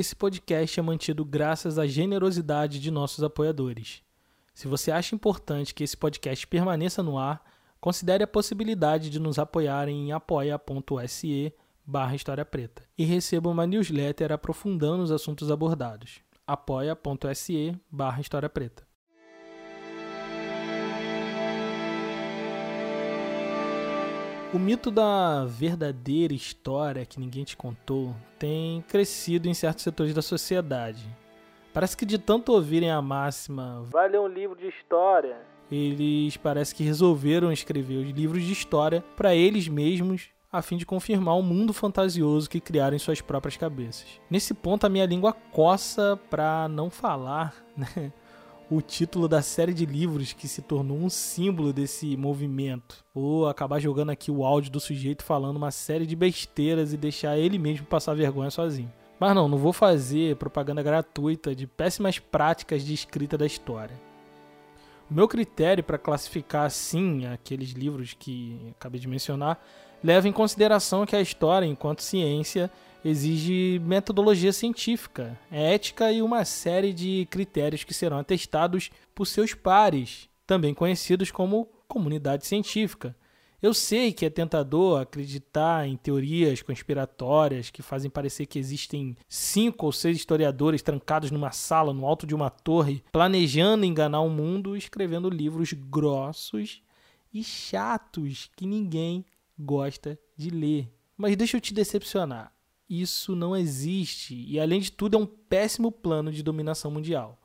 Esse podcast é mantido graças à generosidade de nossos apoiadores. Se você acha importante que esse podcast permaneça no ar, considere a possibilidade de nos apoiar em apoia.se barra História Preta e receba uma newsletter aprofundando os assuntos abordados. apoia.se barra História Preta. O mito da verdadeira história que ninguém te contou tem crescido em certos setores da sociedade. Parece que de tanto ouvirem a máxima vai ler um livro de história, eles parece que resolveram escrever os livros de história para eles mesmos a fim de confirmar o mundo fantasioso que criaram em suas próprias cabeças. Nesse ponto a minha língua coça para não falar, né? O título da série de livros que se tornou um símbolo desse movimento. Ou acabar jogando aqui o áudio do sujeito falando uma série de besteiras e deixar ele mesmo passar vergonha sozinho. Mas não, não vou fazer propaganda gratuita de péssimas práticas de escrita da história. O meu critério para classificar assim aqueles livros que acabei de mencionar leva em consideração que a história, enquanto ciência, exige metodologia científica, ética e uma série de critérios que serão atestados por seus pares, também conhecidos como comunidade científica. Eu sei que é tentador acreditar em teorias conspiratórias que fazem parecer que existem cinco ou seis historiadores trancados numa sala no alto de uma torre, planejando enganar o mundo, escrevendo livros grossos e chatos que ninguém gosta de ler. Mas deixa eu te decepcionar isso não existe e, além de tudo, é um péssimo plano de dominação mundial.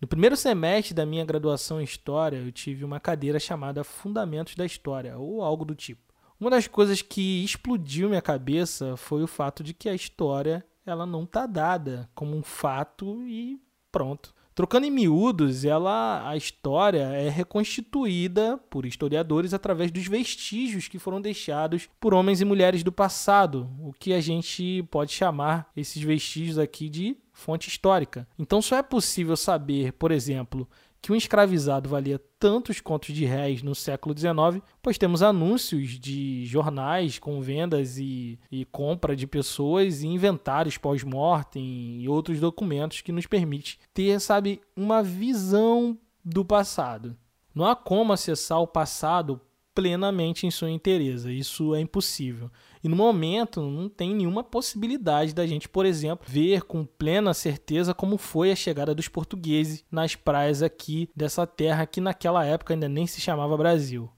No primeiro semestre da minha graduação em História, eu tive uma cadeira chamada Fundamentos da História, ou algo do tipo. Uma das coisas que explodiu minha cabeça foi o fato de que a história ela não está dada como um fato e pronto. Trocando em miúdos, ela, a história é reconstituída por historiadores através dos vestígios que foram deixados por homens e mulheres do passado, o que a gente pode chamar esses vestígios aqui de fonte histórica. Então só é possível saber, por exemplo, que um escravizado valia tantos contos de réis no século XIX, pois temos anúncios de jornais com vendas e, e compra de pessoas e inventários pós-mortem e outros documentos que nos permite ter, sabe, uma visão do passado. Não há como acessar o passado plenamente em sua inteireza. Isso é impossível. E no momento não tem nenhuma possibilidade da gente, por exemplo, ver com plena certeza como foi a chegada dos portugueses nas praias aqui dessa terra que naquela época ainda nem se chamava Brasil.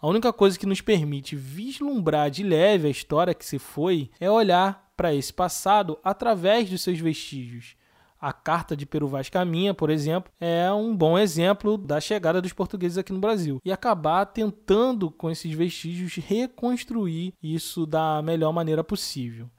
A única coisa que nos permite vislumbrar de leve a história que se foi é olhar para esse passado através dos seus vestígios a Carta de Peru Vaz Caminha, por exemplo, é um bom exemplo da chegada dos portugueses aqui no Brasil. E acabar tentando, com esses vestígios, reconstruir isso da melhor maneira possível.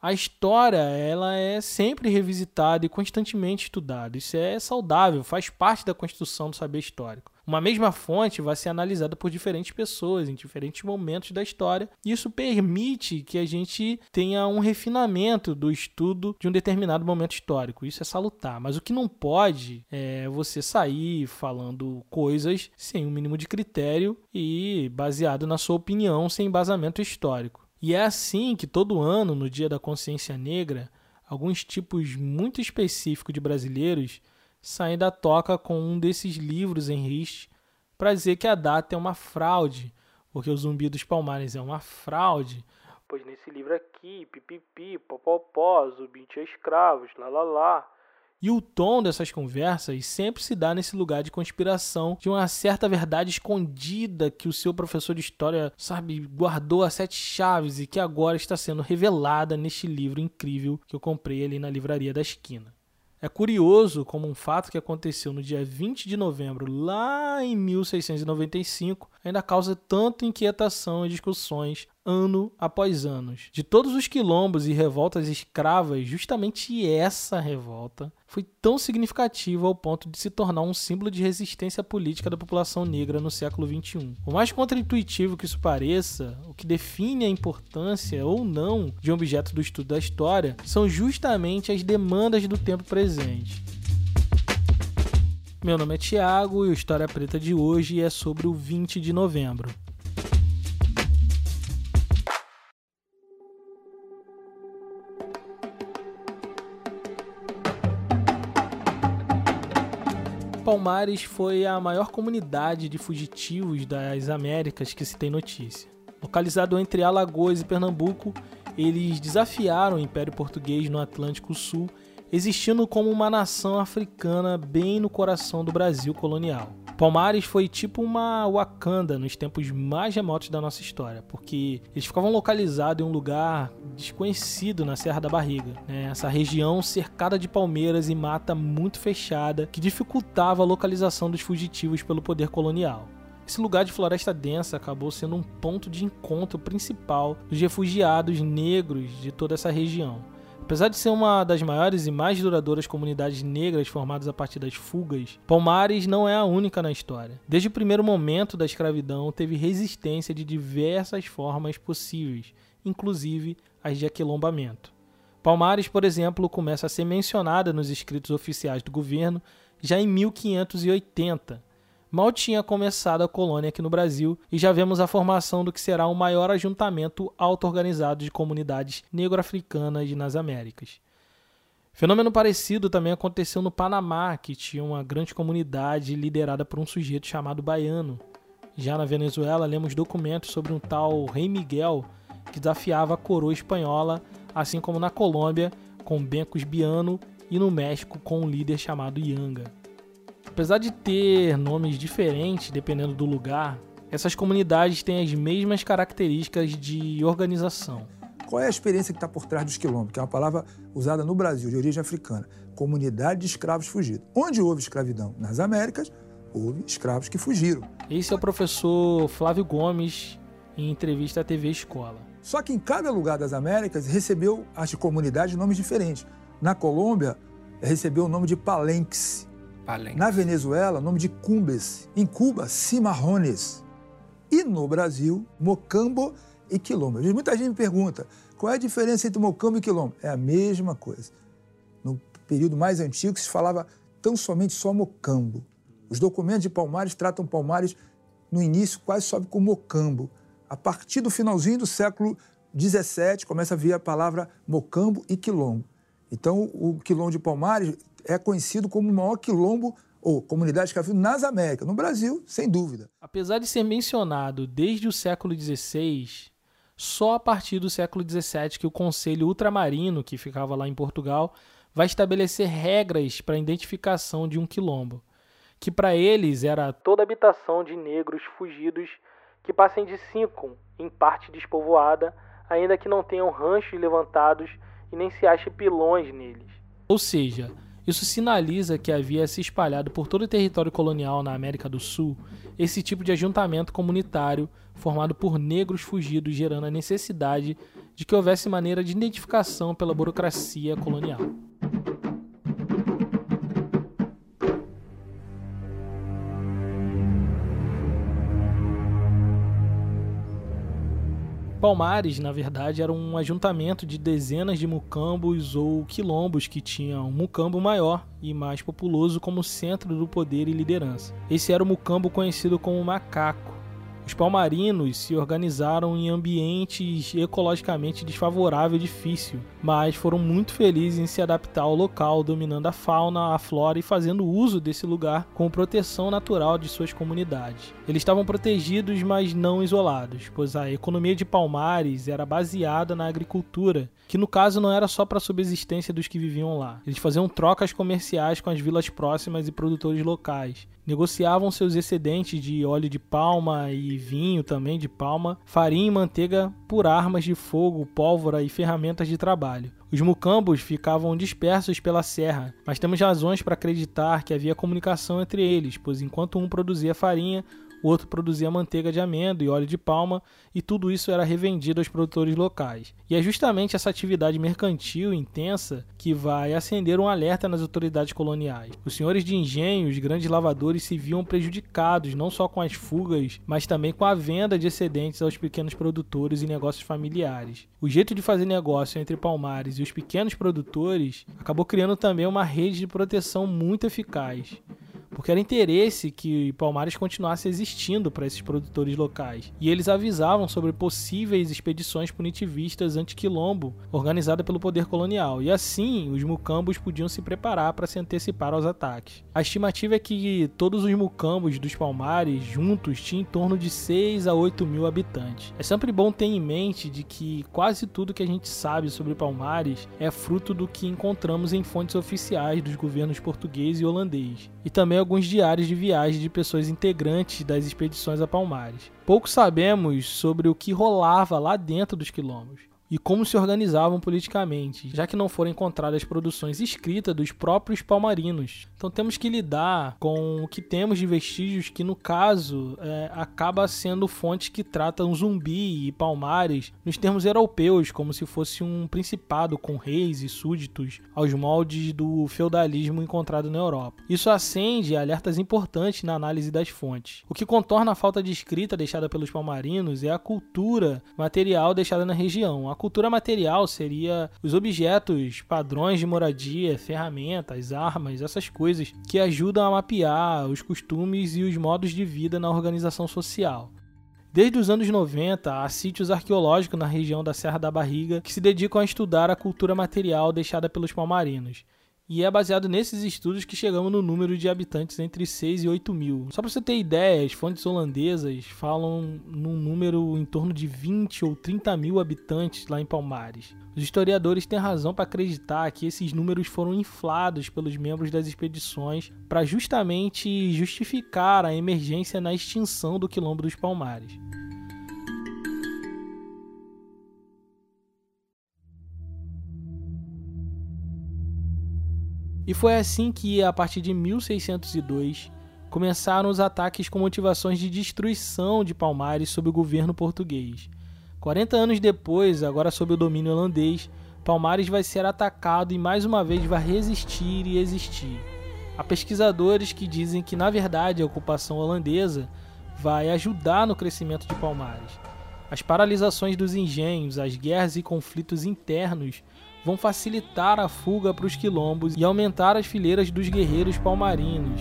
A história ela é sempre revisitada e constantemente estudada. Isso é saudável, faz parte da construção do saber histórico. Uma mesma fonte vai ser analisada por diferentes pessoas em diferentes momentos da história. Isso permite que a gente tenha um refinamento do estudo de um determinado momento histórico. Isso é salutar. Mas o que não pode é você sair falando coisas sem o um mínimo de critério e baseado na sua opinião, sem embasamento histórico. E é assim que todo ano, no Dia da Consciência Negra, alguns tipos muito específicos de brasileiros saem da toca com um desses livros em riste para dizer que a data é uma fraude, porque o Zumbi dos Palmares é uma fraude, pois nesse livro aqui, pipipi, popopó, Zumbi tinha escravos, lá lá lá. E o tom dessas conversas sempre se dá nesse lugar de conspiração, de uma certa verdade escondida que o seu professor de história, sabe, guardou a sete chaves e que agora está sendo revelada neste livro incrível que eu comprei ali na livraria da esquina. É curioso como um fato que aconteceu no dia 20 de novembro, lá em 1695, ainda causa tanta inquietação e discussões ano após ano. De todos os quilombos e revoltas escravas, justamente essa revolta foi tão significativa ao ponto de se tornar um símbolo de resistência política da população negra no século XXI. Por mais contraintuitivo que isso pareça, o que define a importância ou não de um objeto do estudo da história são justamente as demandas do tempo presente. Meu nome é Tiago e o História Preta de hoje é sobre o 20 de novembro. Palmares foi a maior comunidade de fugitivos das Américas que se tem notícia. Localizado entre Alagoas e Pernambuco, eles desafiaram o Império Português no Atlântico Sul, existindo como uma nação africana bem no coração do Brasil colonial. Palmares foi tipo uma Wakanda nos tempos mais remotos da nossa história, porque eles ficavam localizados em um lugar desconhecido na Serra da Barriga, né? essa região cercada de palmeiras e mata muito fechada que dificultava a localização dos fugitivos pelo poder colonial. Esse lugar de floresta densa acabou sendo um ponto de encontro principal dos refugiados negros de toda essa região. Apesar de ser uma das maiores e mais duradouras comunidades negras formadas a partir das fugas, Palmares não é a única na história. Desde o primeiro momento da escravidão, teve resistência de diversas formas possíveis, inclusive as de aquilombamento. Palmares, por exemplo, começa a ser mencionada nos escritos oficiais do governo já em 1580 Mal tinha começado a colônia aqui no Brasil e já vemos a formação do que será o maior ajuntamento auto-organizado de comunidades negro-africanas nas Américas. Fenômeno parecido também aconteceu no Panamá, que tinha uma grande comunidade liderada por um sujeito chamado Baiano. Já na Venezuela, lemos documentos sobre um tal Rei Miguel que desafiava a coroa espanhola, assim como na Colômbia com Bencos Biano e no México com um líder chamado Yanga. Apesar de ter nomes diferentes dependendo do lugar, essas comunidades têm as mesmas características de organização. Qual é a experiência que está por trás dos quilombos, que é uma palavra usada no Brasil, de origem africana? Comunidade de escravos fugidos. Onde houve escravidão? Nas Américas, houve escravos que fugiram. Esse é o professor Flávio Gomes, em entrevista à TV Escola. Só que em cada lugar das Américas recebeu as comunidades nomes diferentes. Na Colômbia, recebeu o nome de palenques, na Venezuela, nome de Cumbes. Em Cuba, Cimarrones. E no Brasil, Mocambo e Quilombo. Muita gente me pergunta qual é a diferença entre Mocambo e Quilombo. É a mesma coisa. No período mais antigo se falava tão somente só Mocambo. Os documentos de Palmares tratam Palmares no início quase só com Mocambo. A partir do finalzinho do século XVII começa a vir a palavra Mocambo e Quilombo. Então, o Quilombo de Palmares é conhecido como o maior quilombo ou comunidade escravista nas Américas. No Brasil, sem dúvida. Apesar de ser mencionado desde o século XVI, só a partir do século XVII que o Conselho Ultramarino, que ficava lá em Portugal, vai estabelecer regras para a identificação de um quilombo, que para eles era toda habitação de negros fugidos que passem de cinco em parte despovoada, ainda que não tenham ranchos levantados e nem se ache pilões neles. Ou seja, isso sinaliza que havia se espalhado por todo o território colonial na América do Sul esse tipo de ajuntamento comunitário formado por negros fugidos, gerando a necessidade de que houvesse maneira de identificação pela burocracia colonial. Palmares, na verdade, era um ajuntamento de dezenas de mucambos ou quilombos que tinham um mucambo maior e mais populoso como centro do poder e liderança. Esse era o mucambo conhecido como macaco, os palmarinos se organizaram em ambientes ecologicamente desfavorável e difícil, mas foram muito felizes em se adaptar ao local, dominando a fauna, a flora e fazendo uso desse lugar como proteção natural de suas comunidades. Eles estavam protegidos, mas não isolados, pois a economia de Palmares era baseada na agricultura, que no caso não era só para a subsistência dos que viviam lá. Eles faziam trocas comerciais com as vilas próximas e produtores locais negociavam seus excedentes de óleo de palma e vinho também de palma, farinha e manteiga por armas de fogo, pólvora e ferramentas de trabalho. Os mucambos ficavam dispersos pela serra, mas temos razões para acreditar que havia comunicação entre eles, pois enquanto um produzia farinha, o outro produzia manteiga de amêndoa e óleo de palma, e tudo isso era revendido aos produtores locais. E é justamente essa atividade mercantil intensa que vai acender um alerta nas autoridades coloniais. Os senhores de engenho, os grandes lavadores se viam prejudicados não só com as fugas, mas também com a venda de excedentes aos pequenos produtores e negócios familiares. O jeito de fazer negócio entre Palmares e os pequenos produtores acabou criando também uma rede de proteção muito eficaz porque era interesse que Palmares continuasse existindo para esses produtores locais. E eles avisavam sobre possíveis expedições punitivistas anti-quilombo organizadas pelo poder colonial. E assim, os mucambos podiam se preparar para se antecipar aos ataques. A estimativa é que todos os mucambos dos Palmares juntos tinham em torno de 6 a 8 mil habitantes. É sempre bom ter em mente de que quase tudo que a gente sabe sobre Palmares é fruto do que encontramos em fontes oficiais dos governos português e holandês, e também alguns diários de viagem de pessoas integrantes das expedições a Palmares. Pouco sabemos sobre o que rolava lá dentro dos quilombos e como se organizavam politicamente, já que não foram encontradas produções escritas dos próprios palmarinos. Então temos que lidar com o que temos de vestígios que, no caso, é, acaba sendo fontes que tratam zumbi e palmares nos termos europeus, como se fosse um principado com reis e súditos aos moldes do feudalismo encontrado na Europa. Isso acende alertas importantes na análise das fontes. O que contorna a falta de escrita deixada pelos palmarinos é a cultura material deixada na região, a cultura material seria os objetos, padrões de moradia, ferramentas, armas, essas coisas que ajudam a mapear os costumes e os modos de vida na organização social. Desde os anos 90, há sítios arqueológicos na região da Serra da Barriga que se dedicam a estudar a cultura material deixada pelos palmarinos. E é baseado nesses estudos que chegamos no número de habitantes entre 6 e 8 mil. Só para você ter ideia, as fontes holandesas falam num número em torno de 20 ou 30 mil habitantes lá em Palmares. Os historiadores têm razão para acreditar que esses números foram inflados pelos membros das expedições para justamente justificar a emergência na extinção do Quilombo dos Palmares. E foi assim que, a partir de 1602, começaram os ataques com motivações de destruição de Palmares sob o governo português. 40 anos depois, agora sob o domínio holandês, Palmares vai ser atacado e mais uma vez vai resistir e existir. Há pesquisadores que dizem que, na verdade, a ocupação holandesa vai ajudar no crescimento de Palmares. As paralisações dos engenhos, as guerras e conflitos internos vão facilitar a fuga para os quilombos e aumentar as fileiras dos guerreiros palmarinos.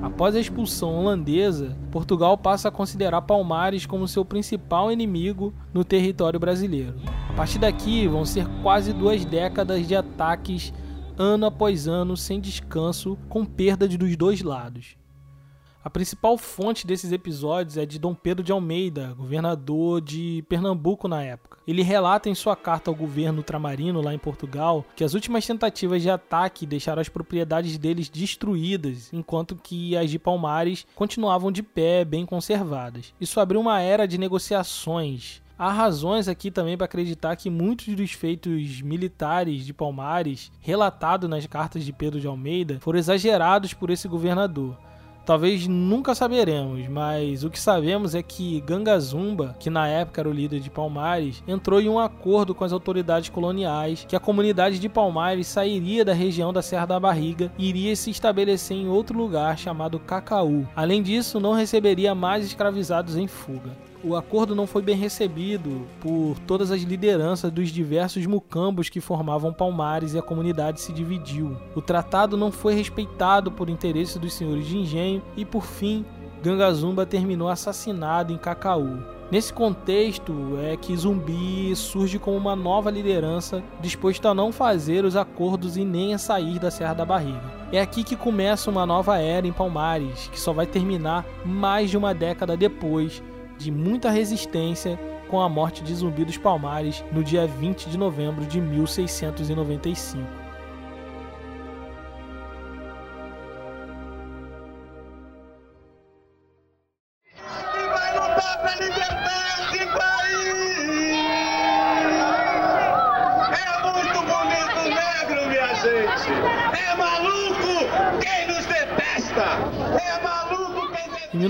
Após a expulsão holandesa, Portugal passa a considerar Palmares como seu principal inimigo no território brasileiro. A partir daqui, vão ser quase duas décadas de ataques ano após ano, sem descanso, com perda dos dois lados. A principal fonte desses episódios é de Dom Pedro de Almeida, governador de Pernambuco na época. Ele relata em sua carta ao governo ultramarino lá em Portugal que as últimas tentativas de ataque deixaram as propriedades deles destruídas, enquanto que as de Palmares continuavam de pé, bem conservadas. Isso abriu uma era de negociações Há razões aqui também para acreditar que muitos dos feitos militares de Palmares, relatados nas cartas de Pedro de Almeida, foram exagerados por esse governador. Talvez nunca saberemos, mas o que sabemos é que Gangazumba, que na época era o líder de Palmares, entrou em um acordo com as autoridades coloniais que a comunidade de Palmares sairia da região da Serra da Barriga e iria se estabelecer em outro lugar chamado Cacaú. Além disso, não receberia mais escravizados em fuga o acordo não foi bem recebido por todas as lideranças dos diversos mucambos que formavam Palmares e a comunidade se dividiu. O tratado não foi respeitado por interesse dos senhores de engenho e, por fim, Gangazumba terminou assassinado em Cacaú. Nesse contexto é que Zumbi surge como uma nova liderança disposta a não fazer os acordos e nem a sair da Serra da Barriga. É aqui que começa uma nova era em Palmares, que só vai terminar mais de uma década depois de muita resistência com a morte de Zumbi dos Palmares no dia 20 de novembro de 1695.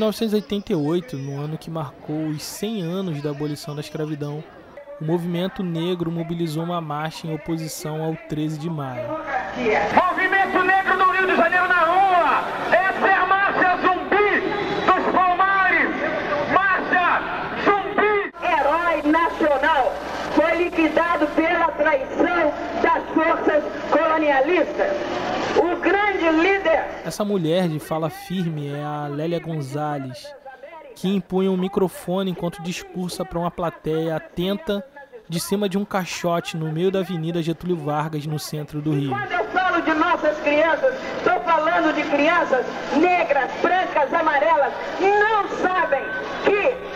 1988, no ano que marcou os 100 anos da abolição da escravidão, o movimento negro mobilizou uma marcha em oposição ao 13 de maio. Movimento Negro do Rio de Janeiro na rua! Essa é a marcha zumbi dos Palmares! Marcha zumbi! Herói nacional foi liquidado pela traição das forças colonialista, o grande líder. Essa mulher de fala firme é a Lélia Gonzalez, que impunha um microfone enquanto discursa para uma plateia atenta de cima de um caixote no meio da Avenida Getúlio Vargas, no centro do Rio. Quando eu falo de nossas crianças, estou falando de crianças negras, brancas, amarelas, não sabem que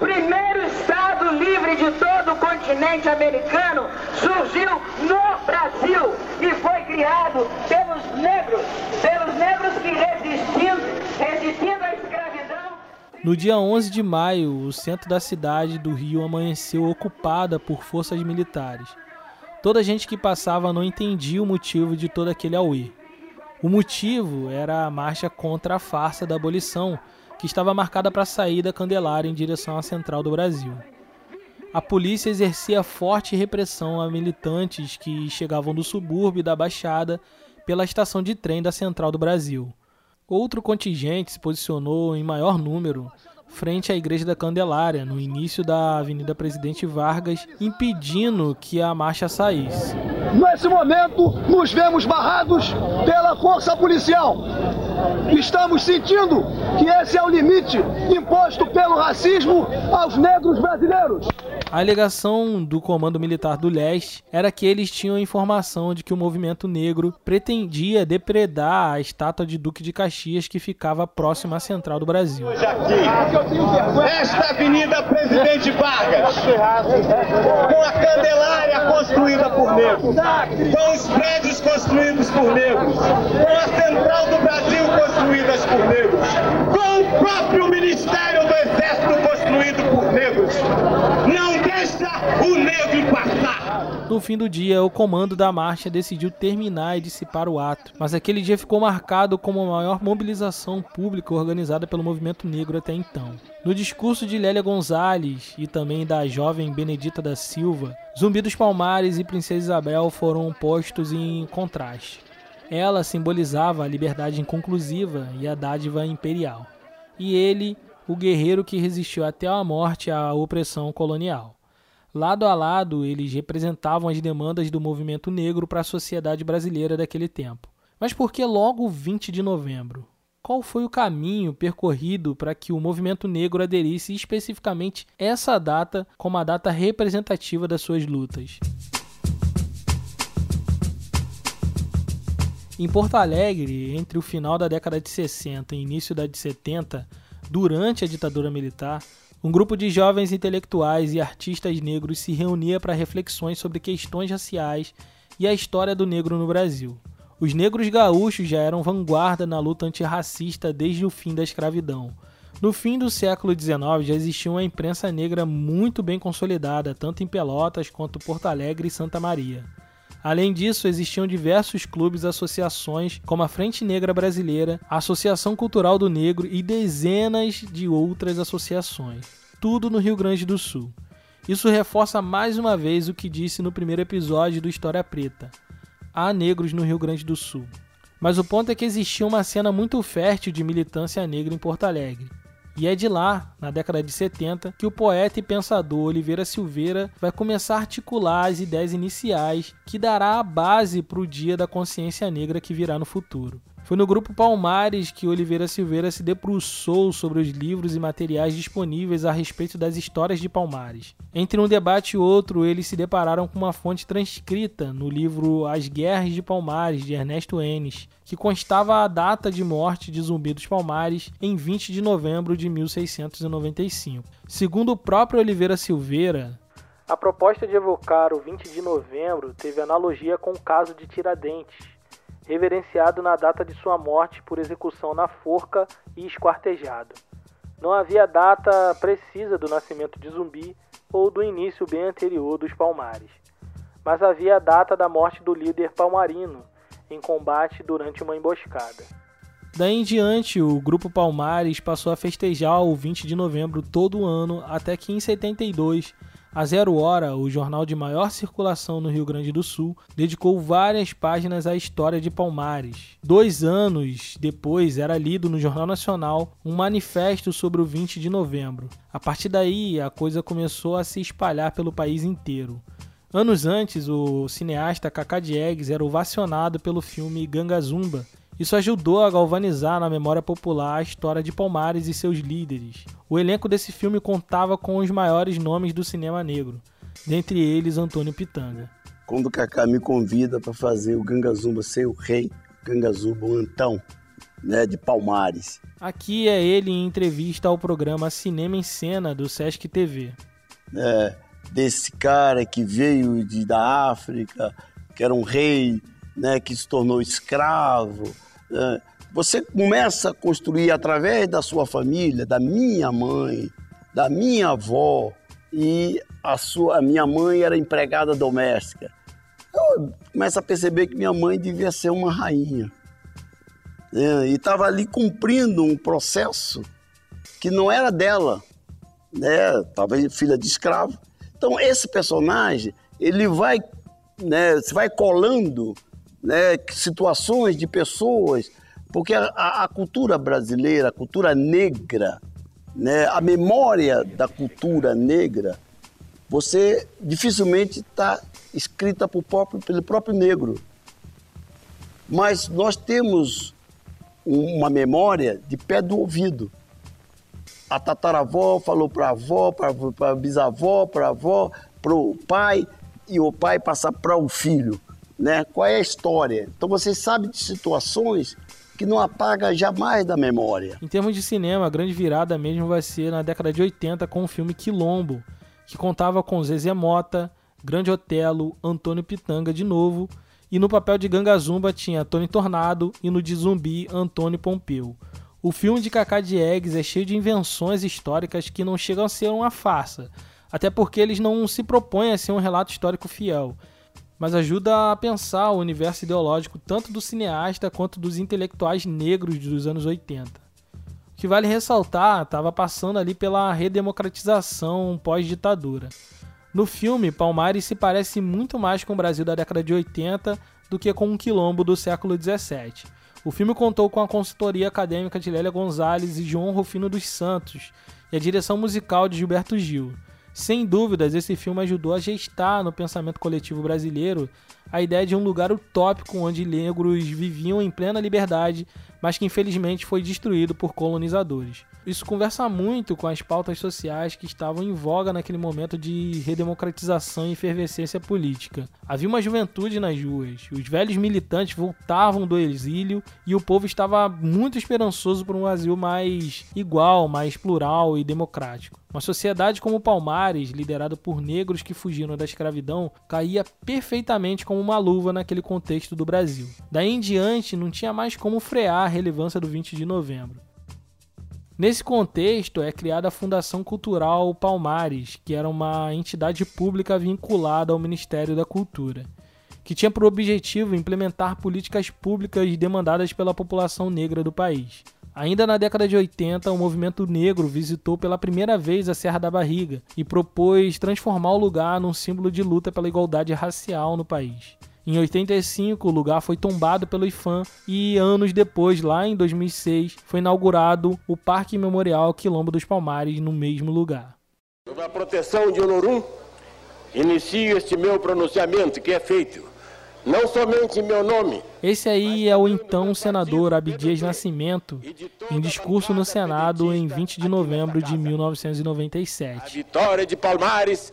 primeiro Estado livre de todo o continente americano surgiu no Brasil e foi criado pelos negros, pelos negros que resistindo, resistindo à escravidão. No dia 11 de maio, o centro da cidade do Rio amanheceu ocupada por forças militares. Toda gente que passava não entendia o motivo de todo aquele auê. O motivo era a marcha contra a farsa da abolição, que estava marcada para sair da Candelária em direção à central do Brasil. A polícia exercia forte repressão a militantes que chegavam do subúrbio da Baixada pela estação de trem da Central do Brasil. Outro contingente se posicionou em maior número frente à Igreja da Candelária, no início da Avenida Presidente Vargas, impedindo que a marcha saísse. Nesse momento, nos vemos barrados pela força policial. Estamos sentindo que esse é o limite imposto pelo racismo aos negros brasileiros. A alegação do Comando Militar do Leste era que eles tinham informação de que o movimento negro pretendia depredar a estátua de Duque de Caxias que ficava próxima à central do Brasil. Hoje aqui, esta Avenida Presidente Vargas, com a Candelária construída por negros, com os prédios construídos por negros, com a Central do Brasil construídas por negros, com o próprio Ministério do Exército construído por negros. Não deixa o negro passar. No fim do dia, o comando da marcha decidiu terminar e dissipar o ato, mas aquele dia ficou marcado como a maior mobilização pública organizada pelo movimento negro até então. No discurso de Lélia Gonzalez e também da jovem Benedita da Silva, Zumbi dos Palmares e Princesa Isabel foram postos em contraste. Ela simbolizava a liberdade inconclusiva e a dádiva imperial, e ele, o guerreiro que resistiu até a morte à opressão colonial. Lado a lado, eles representavam as demandas do movimento negro para a sociedade brasileira daquele tempo. Mas por que logo 20 de novembro? Qual foi o caminho percorrido para que o movimento negro aderisse especificamente essa data como a data representativa das suas lutas? Em Porto Alegre, entre o final da década de 60 e início da de 70, durante a ditadura militar, um grupo de jovens intelectuais e artistas negros se reunia para reflexões sobre questões raciais e a história do negro no Brasil. Os negros gaúchos já eram vanguarda na luta antirracista desde o fim da escravidão. No fim do século XIX já existia uma imprensa negra muito bem consolidada, tanto em Pelotas quanto Porto Alegre e Santa Maria. Além disso, existiam diversos clubes associações, como a Frente Negra Brasileira, a Associação Cultural do Negro e dezenas de outras associações. Tudo no Rio Grande do Sul. Isso reforça mais uma vez o que disse no primeiro episódio do História Preta. Há negros no Rio Grande do Sul. Mas o ponto é que existia uma cena muito fértil de militância negra em Porto Alegre. E é de lá, na década de 70, que o poeta e pensador Oliveira Silveira vai começar a articular as ideias iniciais que dará a base para o Dia da Consciência Negra que virá no futuro. Foi no grupo Palmares que Oliveira Silveira se debruçou sobre os livros e materiais disponíveis a respeito das histórias de Palmares. Entre um debate e outro, eles se depararam com uma fonte transcrita no livro As Guerras de Palmares, de Ernesto Enes, que constava a data de morte de Zumbi dos Palmares em 20 de novembro de 1695. Segundo o próprio Oliveira Silveira, a proposta de evocar o 20 de novembro teve analogia com o caso de Tiradentes, reverenciado na data de sua morte por execução na forca e esquartejado. Não havia data precisa do nascimento de Zumbi ou do início bem anterior dos Palmares, mas havia a data da morte do líder palmarino em combate durante uma emboscada. Daí em diante, o grupo Palmares passou a festejar o 20 de novembro todo ano, até que em 72 a Zero Hora, o jornal de maior circulação no Rio Grande do Sul, dedicou várias páginas à história de Palmares. Dois anos depois, era lido no Jornal Nacional um manifesto sobre o 20 de novembro. A partir daí, a coisa começou a se espalhar pelo país inteiro. Anos antes, o cineasta Kaká Diegues era ovacionado pelo filme Ganga Zumba. Isso ajudou a galvanizar na memória popular a história de Palmares e seus líderes. O elenco desse filme contava com os maiores nomes do cinema negro, dentre eles Antônio Pitanga. Quando o Kaká me convida para fazer o Ganga Zumba ser o rei, Ganga Zumba o Antão, né, de Palmares. Aqui é ele em entrevista ao programa Cinema em Cena do Sesc TV. É, desse cara que veio de, da África, que era um rei, né, que se tornou escravo. Né? Você começa a construir através da sua família, da minha mãe, da minha avó, e a, sua, a minha mãe era empregada doméstica. Eu começo a perceber que minha mãe devia ser uma rainha. Né? E estava ali cumprindo um processo que não era dela, né? talvez filha de escravo. Então esse personagem ele vai, né, se vai colando, né, situações de pessoas, porque a, a cultura brasileira, a cultura negra, né, a memória da cultura negra, você dificilmente está escrita próprio, pelo próprio negro. Mas nós temos uma memória de pé do ouvido a tataravó falou para a avó, para a bisavó, para a avó, para o pai, e o pai passar para o filho. Né? Qual é a história? Então você sabe de situações que não apaga jamais da memória. Em termos de cinema, a grande virada mesmo vai ser na década de 80 com o filme Quilombo, que contava com Zezé Mota, Grande Otelo, Antônio Pitanga de novo, e no papel de Gangazumba tinha Tony Tornado e no de Zumbi Antônio Pompeu. O filme de Cacá Diegues é cheio de invenções históricas que não chegam a ser uma farsa, até porque eles não se propõem a ser um relato histórico fiel, mas ajuda a pensar o universo ideológico tanto do cineasta quanto dos intelectuais negros dos anos 80. O que vale ressaltar, estava passando ali pela redemocratização pós-ditadura. No filme, Palmares se parece muito mais com o Brasil da década de 80 do que com um quilombo do século 17 o filme contou com a consultoria acadêmica de Lélia Gonzalez e João Rufino dos Santos e a direção musical de Gilberto Gil. Sem dúvidas, esse filme ajudou a gestar no pensamento coletivo brasileiro a ideia de um lugar utópico onde negros viviam em plena liberdade, mas que infelizmente foi destruído por colonizadores. Isso conversa muito com as pautas sociais que estavam em voga naquele momento de redemocratização e efervescência política. Havia uma juventude nas ruas, os velhos militantes voltavam do exílio e o povo estava muito esperançoso por um Brasil mais igual, mais plural e democrático. Uma sociedade como Palmares, liderada por negros que fugiram da escravidão, caía perfeitamente como uma luva naquele contexto do Brasil. Daí em diante, não tinha mais como frear a relevância do 20 de novembro. Nesse contexto, é criada a Fundação Cultural Palmares, que era uma entidade pública vinculada ao Ministério da Cultura, que tinha por objetivo implementar políticas públicas demandadas pela população negra do país. Ainda na década de 80, o movimento negro visitou pela primeira vez a Serra da Barriga e propôs transformar o lugar num símbolo de luta pela igualdade racial no país. Em 85, o lugar foi tombado pelo IFAM e anos depois, lá em 2006, foi inaugurado o Parque Memorial Quilombo dos Palmares no mesmo lugar. Sobre a proteção de Olorum, inicio este meu pronunciamento que é feito não somente em meu nome. Esse aí é o então senador Abdias Nascimento, em discurso no Senado em 20 de novembro de 1997. A vitória de Palmares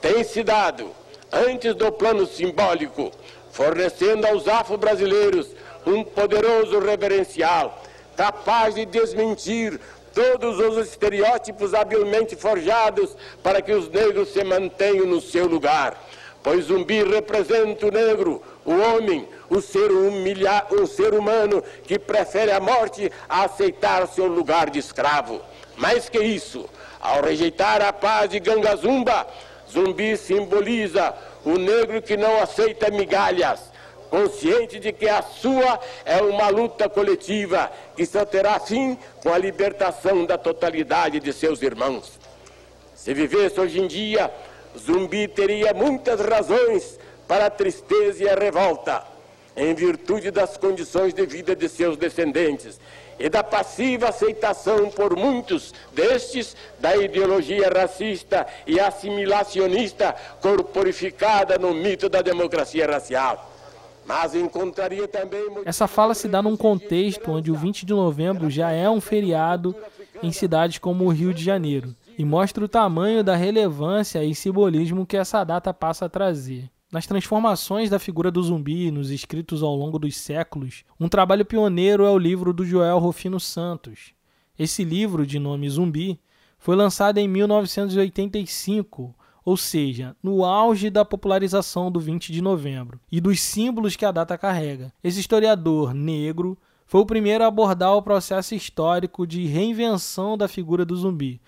tem se dado antes do plano simbólico, fornecendo aos afro-brasileiros um poderoso reverencial, capaz de desmentir todos os estereótipos habilmente forjados para que os negros se mantenham no seu lugar. Pois zumbi representa o negro, o homem, o ser, humilha, o ser humano que prefere a morte a aceitar seu lugar de escravo. Mais que isso, ao rejeitar a paz de Gangazumba, Zumbi simboliza o negro que não aceita migalhas, consciente de que a sua é uma luta coletiva que só terá fim com a libertação da totalidade de seus irmãos. Se vivesse hoje em dia, Zumbi teria muitas razões para a tristeza e a revolta. em virtude das condições de vida de seus descendentes e da passiva aceitação por muitos destes da ideologia racista e assimilacionista corporificada no mito da democracia racial. Mas encontraria também. Essa fala se dá num contexto onde o 20 de novembro já é um feriado em cidades como o Rio de Janeiro e mostra o tamanho da relevância e simbolismo que essa data passa a trazer. Nas transformações da figura do zumbi nos escritos ao longo dos séculos, um trabalho pioneiro é o livro do Joel Rufino Santos. Esse livro, de nome Zumbi, foi lançado em 1985, ou seja, no auge da popularização do 20 de novembro e dos símbolos que a data carrega. Esse historiador negro foi o primeiro a abordar o processo histórico de reinvenção da figura do zumbi,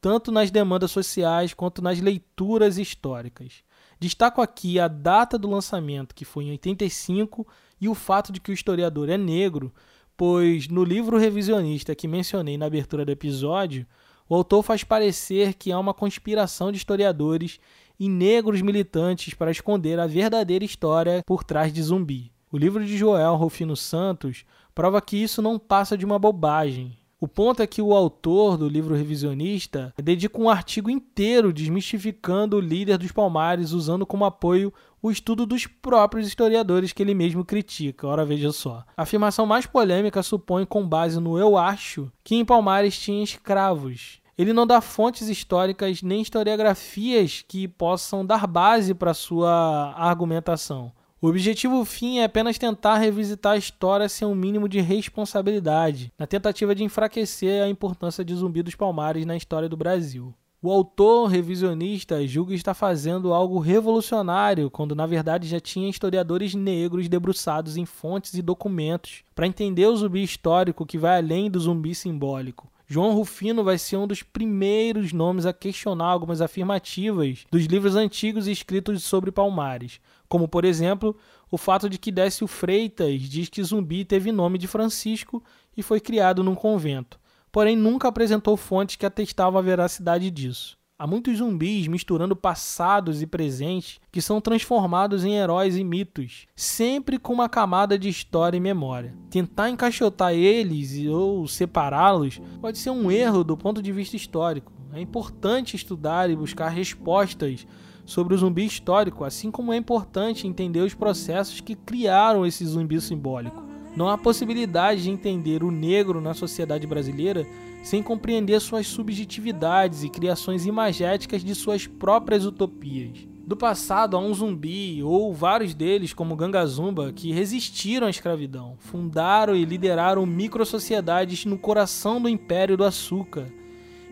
tanto nas demandas sociais quanto nas leituras históricas. Destaco aqui a data do lançamento, que foi em 85, e o fato de que o historiador é negro, pois no livro revisionista que mencionei na abertura do episódio, o autor faz parecer que há uma conspiração de historiadores e negros militantes para esconder a verdadeira história por trás de Zumbi. O livro de Joel Rufino Santos prova que isso não passa de uma bobagem. O ponto é que o autor do livro revisionista dedica um artigo inteiro desmistificando o líder dos Palmares, usando como apoio o estudo dos próprios historiadores que ele mesmo critica. Ora, veja só. A afirmação mais polêmica supõe, com base no eu acho, que em Palmares tinha escravos. Ele não dá fontes históricas nem historiografias que possam dar base para sua argumentação. O objetivo fim é apenas tentar revisitar a história sem um mínimo de responsabilidade, na tentativa de enfraquecer a importância de Zumbi dos Palmares na história do Brasil. O autor revisionista julga estar fazendo algo revolucionário, quando na verdade já tinha historiadores negros debruçados em fontes e documentos para entender o zumbi histórico que vai além do zumbi simbólico. João Rufino vai ser um dos primeiros nomes a questionar algumas afirmativas dos livros antigos escritos sobre Palmares, como por exemplo o fato de que Décio Freitas diz que Zumbi teve nome de Francisco e foi criado num convento, porém nunca apresentou fontes que atestavam a veracidade disso. Há muitos zumbis misturando passados e presentes que são transformados em heróis e mitos, sempre com uma camada de história e memória. Tentar encaixotar eles ou separá-los pode ser um erro do ponto de vista histórico. É importante estudar e buscar respostas sobre o zumbi histórico, assim como é importante entender os processos que criaram esse zumbi simbólico. Não há possibilidade de entender o negro na sociedade brasileira sem compreender suas subjetividades e criações imagéticas de suas próprias utopias. Do passado há um zumbi, ou vários deles, como Gangazumba, que resistiram à escravidão, fundaram e lideraram microsociedades no coração do Império do Açúcar,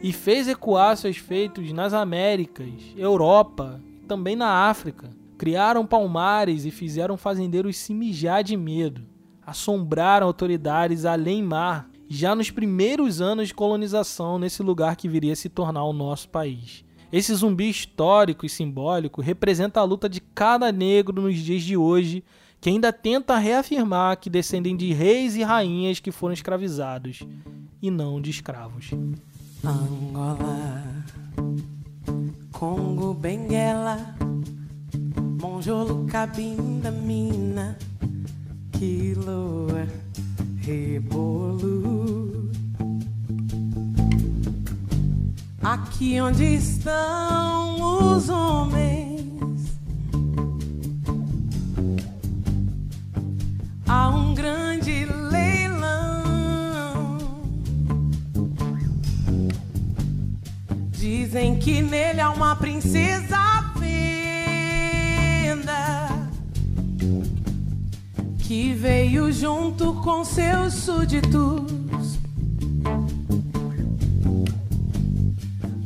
e fez ecoar seus feitos nas Américas, Europa e também na África. Criaram palmares e fizeram fazendeiros se mijar de medo. Assombraram autoridades além mar, já nos primeiros anos de colonização nesse lugar que viria a se tornar o nosso país. Esse zumbi histórico e simbólico representa a luta de cada negro nos dias de hoje que ainda tenta reafirmar que descendem de reis e rainhas que foram escravizados e não de escravos. Angola, Congo, Benguela, Monjolo, Cabinda, Mina, Quiloa, Rebolo. Aqui onde estão os homens, há um grande Dizem que nele há uma princesa venda que veio junto com seus súditos,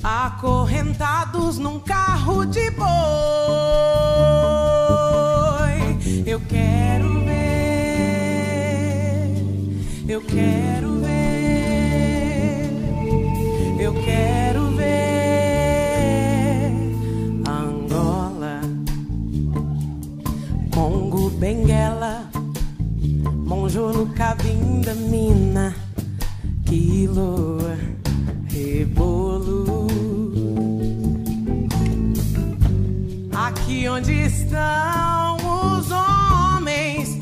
acorrentados num carro de boi. Eu quero ver, eu quero ver, eu quero Cabinda, Mina, Quilo, Rebolo. Aqui onde estão os homens.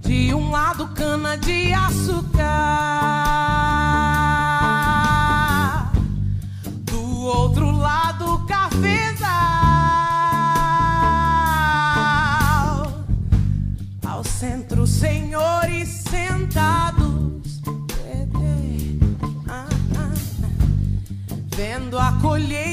De um lado, cana de açúcar. Vendo a colheita